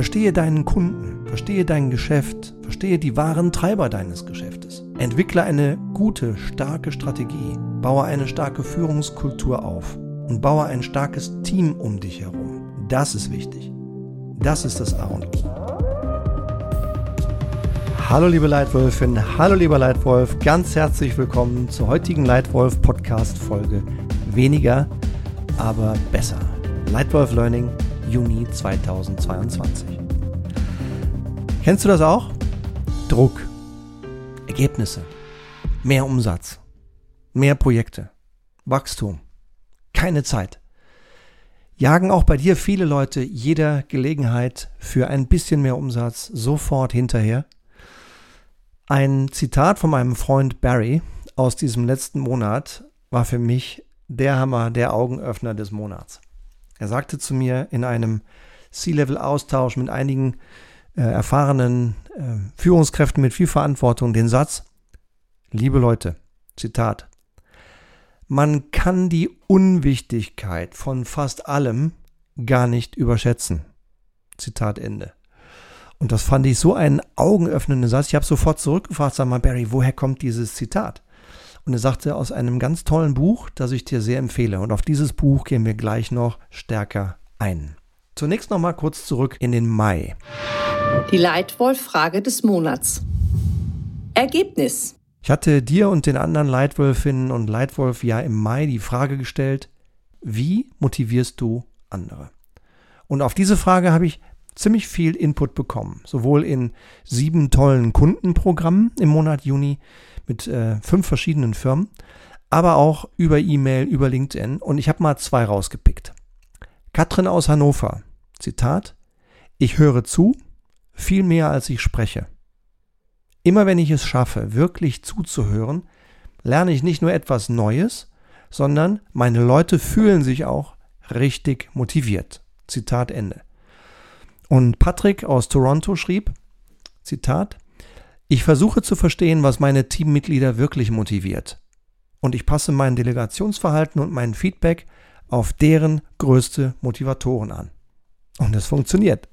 Verstehe deinen Kunden, verstehe dein Geschäft, verstehe die wahren Treiber deines Geschäftes. Entwickle eine gute, starke Strategie, baue eine starke Führungskultur auf und baue ein starkes Team um dich herum. Das ist wichtig. Das ist das A und O. Hallo liebe Leitwölfin, hallo lieber Leitwolf, ganz herzlich willkommen zur heutigen Leitwolf Podcast Folge Weniger, aber besser. Leitwolf Learning Juni 2022. Kennst du das auch? Druck, Ergebnisse, mehr Umsatz, mehr Projekte, Wachstum, keine Zeit. Jagen auch bei dir viele Leute jeder Gelegenheit für ein bisschen mehr Umsatz sofort hinterher? Ein Zitat von meinem Freund Barry aus diesem letzten Monat war für mich der Hammer, der Augenöffner des Monats. Er sagte zu mir in einem C-Level-Austausch mit einigen äh, erfahrenen äh, Führungskräften mit viel Verantwortung den Satz, liebe Leute, Zitat, man kann die Unwichtigkeit von fast allem gar nicht überschätzen. Zitat Ende. Und das fand ich so einen augenöffnenden Satz. Ich habe sofort zurückgefragt, sag mal, Barry, woher kommt dieses Zitat? Und er sagte aus einem ganz tollen Buch, das ich dir sehr empfehle. Und auf dieses Buch gehen wir gleich noch stärker ein. Zunächst noch mal kurz zurück in den Mai. Die Leitwolf-Frage des Monats. Ergebnis. Ich hatte dir und den anderen Leitwölfinnen und Leitwolf ja im Mai die Frage gestellt, wie motivierst du andere? Und auf diese Frage habe ich ziemlich viel Input bekommen, sowohl in sieben tollen Kundenprogrammen im Monat Juni, mit äh, fünf verschiedenen Firmen, aber auch über E-Mail, über LinkedIn. Und ich habe mal zwei rausgepickt. Katrin aus Hannover, Zitat, ich höre zu, viel mehr als ich spreche. Immer wenn ich es schaffe, wirklich zuzuhören, lerne ich nicht nur etwas Neues, sondern meine Leute fühlen sich auch richtig motiviert. Zitat Ende. Und Patrick aus Toronto schrieb, Zitat, ich versuche zu verstehen, was meine Teammitglieder wirklich motiviert. Und ich passe mein Delegationsverhalten und mein Feedback auf deren größte Motivatoren an. Und es funktioniert.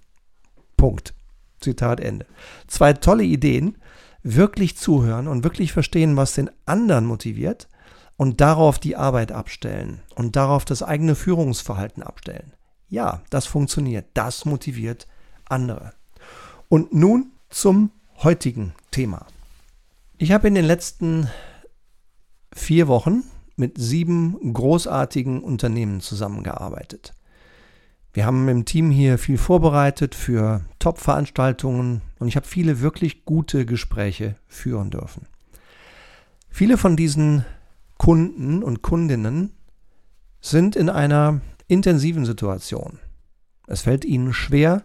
Punkt. Zitat Ende. Zwei tolle Ideen. Wirklich zuhören und wirklich verstehen, was den anderen motiviert und darauf die Arbeit abstellen und darauf das eigene Führungsverhalten abstellen. Ja, das funktioniert. Das motiviert andere. Und nun zum heutigen Thema. Ich habe in den letzten vier Wochen mit sieben großartigen Unternehmen zusammengearbeitet. Wir haben im Team hier viel vorbereitet für Top-Veranstaltungen und ich habe viele wirklich gute Gespräche führen dürfen. Viele von diesen Kunden und Kundinnen sind in einer intensiven Situation. Es fällt ihnen schwer,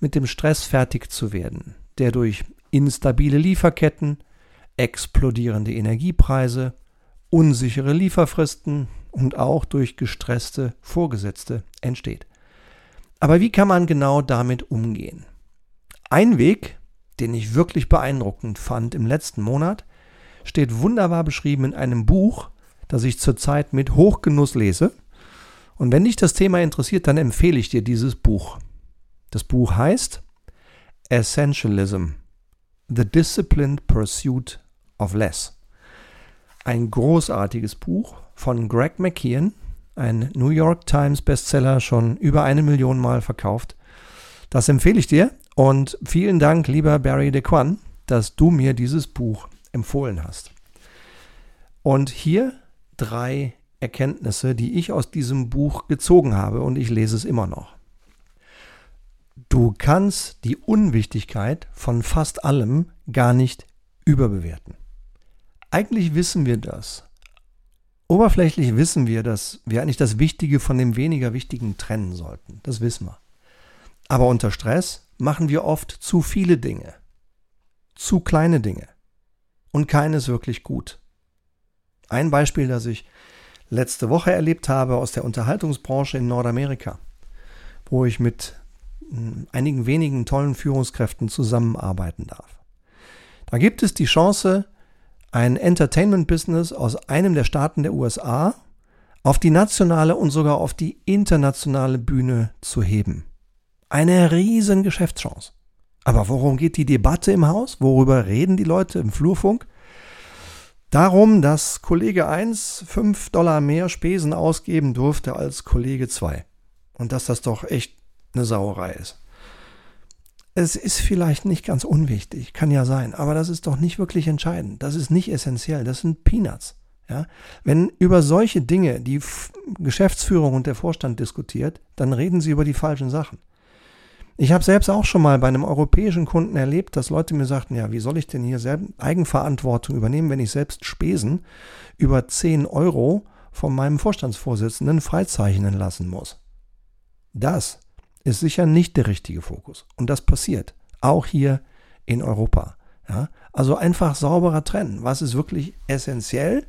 mit dem Stress fertig zu werden, der durch instabile Lieferketten, explodierende Energiepreise, unsichere Lieferfristen und auch durch gestresste Vorgesetzte entsteht. Aber wie kann man genau damit umgehen? Ein Weg, den ich wirklich beeindruckend fand im letzten Monat, steht wunderbar beschrieben in einem Buch, das ich zurzeit mit Hochgenuss lese. Und wenn dich das Thema interessiert, dann empfehle ich dir dieses Buch. Das Buch heißt Essentialism The Disciplined Pursuit of Less. Ein großartiges Buch von Greg McKeon, ein New York Times Bestseller, schon über eine Million Mal verkauft. Das empfehle ich dir und vielen Dank, lieber Barry DeQuan, dass du mir dieses Buch empfohlen hast. Und hier drei Erkenntnisse, die ich aus diesem Buch gezogen habe und ich lese es immer noch. Du kannst die Unwichtigkeit von fast allem gar nicht überbewerten. Eigentlich wissen wir das. Oberflächlich wissen wir, dass wir eigentlich das Wichtige von dem weniger Wichtigen trennen sollten. Das wissen wir. Aber unter Stress machen wir oft zu viele Dinge. Zu kleine Dinge. Und keines wirklich gut. Ein Beispiel, das ich letzte Woche erlebt habe aus der Unterhaltungsbranche in Nordamerika, wo ich mit einigen wenigen tollen Führungskräften zusammenarbeiten darf. Da gibt es die Chance, ein Entertainment-Business aus einem der Staaten der USA auf die nationale und sogar auf die internationale Bühne zu heben. Eine riesen Geschäftschance. Aber worum geht die Debatte im Haus? Worüber reden die Leute im Flurfunk? Darum, dass Kollege 1 5 Dollar mehr Spesen ausgeben durfte als Kollege 2. Und dass das doch echt eine Sauerei ist. Es ist vielleicht nicht ganz unwichtig, kann ja sein, aber das ist doch nicht wirklich entscheidend. Das ist nicht essentiell, das sind Peanuts. Ja? Wenn über solche Dinge die Geschäftsführung und der Vorstand diskutiert, dann reden sie über die falschen Sachen. Ich habe selbst auch schon mal bei einem europäischen Kunden erlebt, dass Leute mir sagten, ja, wie soll ich denn hier selbst Eigenverantwortung übernehmen, wenn ich selbst Spesen über 10 Euro von meinem Vorstandsvorsitzenden freizeichnen lassen muss. Das ist sicher nicht der richtige Fokus. Und das passiert auch hier in Europa. Ja? Also einfach sauberer trennen. Was ist wirklich essentiell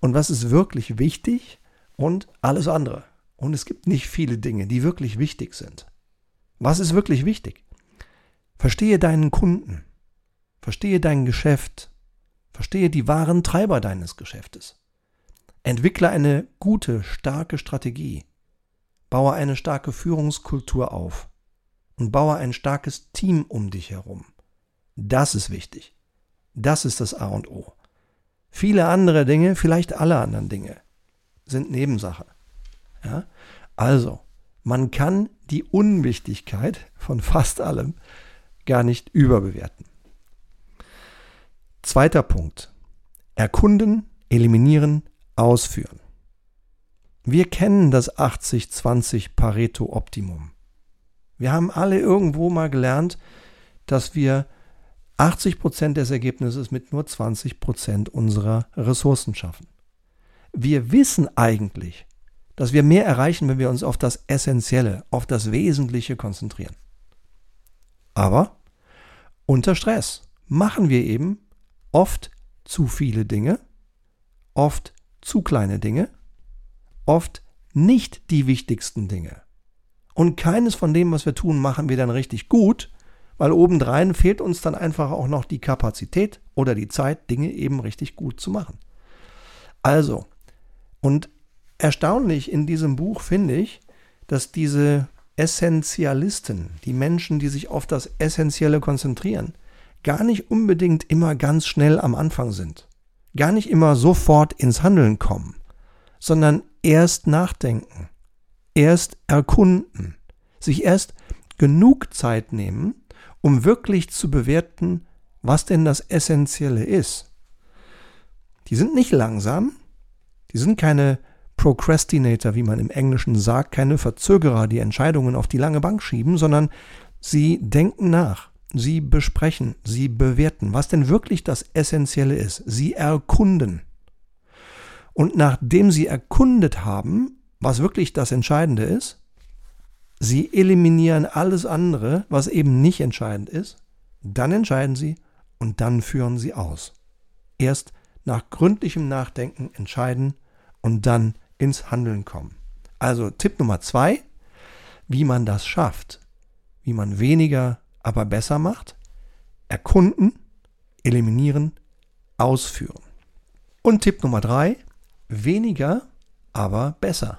und was ist wirklich wichtig und alles andere. Und es gibt nicht viele Dinge, die wirklich wichtig sind. Was ist wirklich wichtig? Verstehe deinen Kunden. Verstehe dein Geschäft. Verstehe die wahren Treiber deines Geschäftes. Entwickle eine gute, starke Strategie. Baue eine starke Führungskultur auf. Und baue ein starkes Team um dich herum. Das ist wichtig. Das ist das A und O. Viele andere Dinge, vielleicht alle anderen Dinge, sind Nebensache. Ja? Also, man kann die Unwichtigkeit von fast allem gar nicht überbewerten. Zweiter Punkt. Erkunden, eliminieren, ausführen. Wir kennen das 80-20 Pareto-Optimum. Wir haben alle irgendwo mal gelernt, dass wir 80 Prozent des Ergebnisses mit nur 20 Prozent unserer Ressourcen schaffen. Wir wissen eigentlich, dass wir mehr erreichen, wenn wir uns auf das Essentielle, auf das Wesentliche konzentrieren. Aber unter Stress machen wir eben oft zu viele Dinge, oft zu kleine Dinge, oft nicht die wichtigsten Dinge. Und keines von dem, was wir tun, machen wir dann richtig gut, weil obendrein fehlt uns dann einfach auch noch die Kapazität oder die Zeit, Dinge eben richtig gut zu machen. Also, und erstaunlich in diesem Buch finde ich, dass diese Essentialisten, die Menschen, die sich auf das Essentielle konzentrieren, gar nicht unbedingt immer ganz schnell am Anfang sind, gar nicht immer sofort ins Handeln kommen, sondern erst nachdenken, erst erkunden, sich erst genug Zeit nehmen, um wirklich zu bewerten, was denn das Essentielle ist. Die sind nicht langsam, die sind keine Procrastinator, wie man im Englischen sagt, keine Verzögerer, die Entscheidungen auf die lange Bank schieben, sondern sie denken nach, sie besprechen, sie bewerten, was denn wirklich das Essentielle ist. Sie erkunden. Und nachdem sie erkundet haben, was wirklich das Entscheidende ist, sie eliminieren alles andere, was eben nicht entscheidend ist, dann entscheiden sie und dann führen sie aus. Erst nach gründlichem Nachdenken entscheiden und dann ins Handeln kommen. Also Tipp Nummer zwei, wie man das schafft, wie man weniger, aber besser macht, erkunden, eliminieren, ausführen. Und Tipp Nummer drei, weniger, aber besser.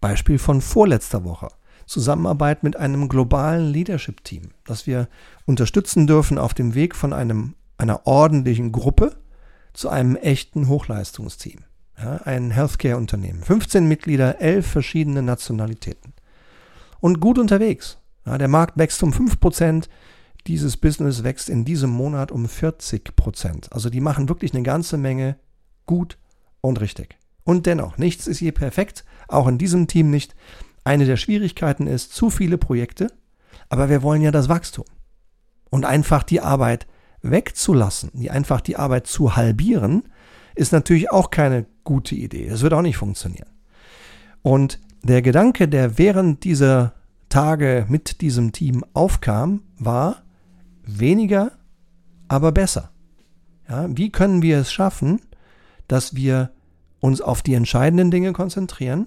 Beispiel von vorletzter Woche. Zusammenarbeit mit einem globalen Leadership-Team, das wir unterstützen dürfen auf dem Weg von einem, einer ordentlichen Gruppe zu einem echten Hochleistungsteam. Ja, ein Healthcare-Unternehmen. 15 Mitglieder, 11 verschiedene Nationalitäten. Und gut unterwegs. Ja, der Markt wächst um 5%. Dieses Business wächst in diesem Monat um 40%. Also die machen wirklich eine ganze Menge gut und richtig. Und dennoch, nichts ist je perfekt, auch in diesem Team nicht. Eine der Schwierigkeiten ist zu viele Projekte, aber wir wollen ja das Wachstum. Und einfach die Arbeit wegzulassen, die einfach die Arbeit zu halbieren, ist natürlich auch keine gute Idee. Das wird auch nicht funktionieren. Und der Gedanke, der während dieser Tage mit diesem Team aufkam, war weniger, aber besser. Ja, wie können wir es schaffen, dass wir uns auf die entscheidenden Dinge konzentrieren?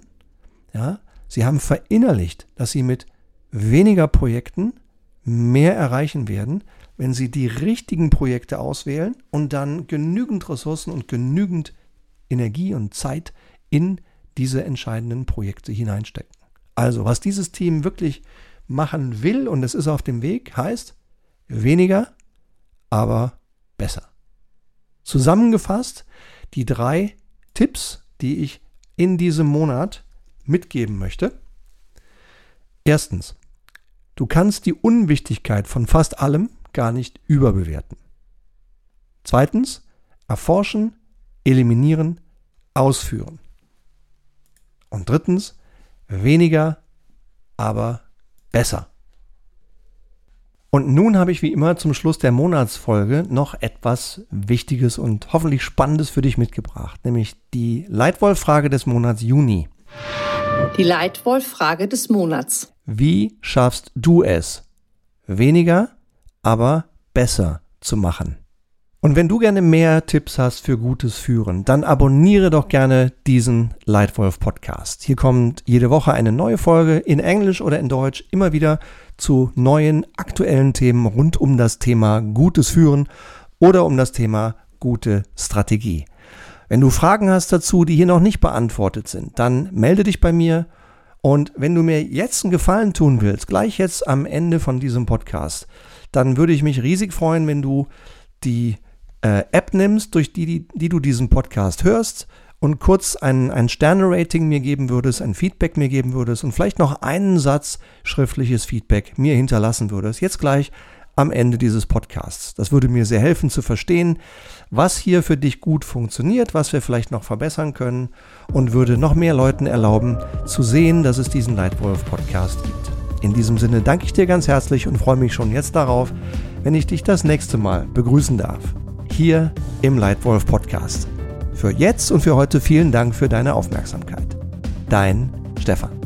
Ja, sie haben verinnerlicht, dass sie mit weniger Projekten mehr erreichen werden, wenn Sie die richtigen Projekte auswählen und dann genügend Ressourcen und genügend Energie und Zeit in diese entscheidenden Projekte hineinstecken. Also, was dieses Team wirklich machen will und es ist auf dem Weg, heißt weniger, aber besser. Zusammengefasst die drei Tipps, die ich in diesem Monat mitgeben möchte. Erstens, du kannst die Unwichtigkeit von fast allem gar nicht überbewerten. Zweitens, erforschen, eliminieren, ausführen. Und drittens, weniger, aber besser. Und nun habe ich wie immer zum Schluss der Monatsfolge noch etwas Wichtiges und hoffentlich Spannendes für dich mitgebracht, nämlich die Leitwolf-Frage des Monats Juni. Die Leitwolf-Frage des Monats. Wie schaffst du es, weniger, aber besser zu machen? Und wenn du gerne mehr Tipps hast für gutes Führen, dann abonniere doch gerne diesen Leitwolf Podcast. Hier kommt jede Woche eine neue Folge in Englisch oder in Deutsch immer wieder zu neuen aktuellen Themen rund um das Thema gutes Führen oder um das Thema gute Strategie. Wenn du Fragen hast dazu, die hier noch nicht beantwortet sind, dann melde dich bei mir. Und wenn du mir jetzt einen Gefallen tun willst, gleich jetzt am Ende von diesem Podcast, dann würde ich mich riesig freuen, wenn du die äh, App nimmst, durch die, die, die du diesen Podcast hörst und kurz ein, ein Sterne-Rating mir geben würdest, ein Feedback mir geben würdest und vielleicht noch einen Satz schriftliches Feedback mir hinterlassen würdest. Jetzt gleich am Ende dieses Podcasts. Das würde mir sehr helfen zu verstehen, was hier für dich gut funktioniert, was wir vielleicht noch verbessern können und würde noch mehr Leuten erlauben zu sehen, dass es diesen Leitwolf Podcast gibt. In diesem Sinne danke ich dir ganz herzlich und freue mich schon jetzt darauf, wenn ich dich das nächste Mal begrüßen darf hier im Leitwolf Podcast. Für jetzt und für heute vielen Dank für deine Aufmerksamkeit. Dein Stefan.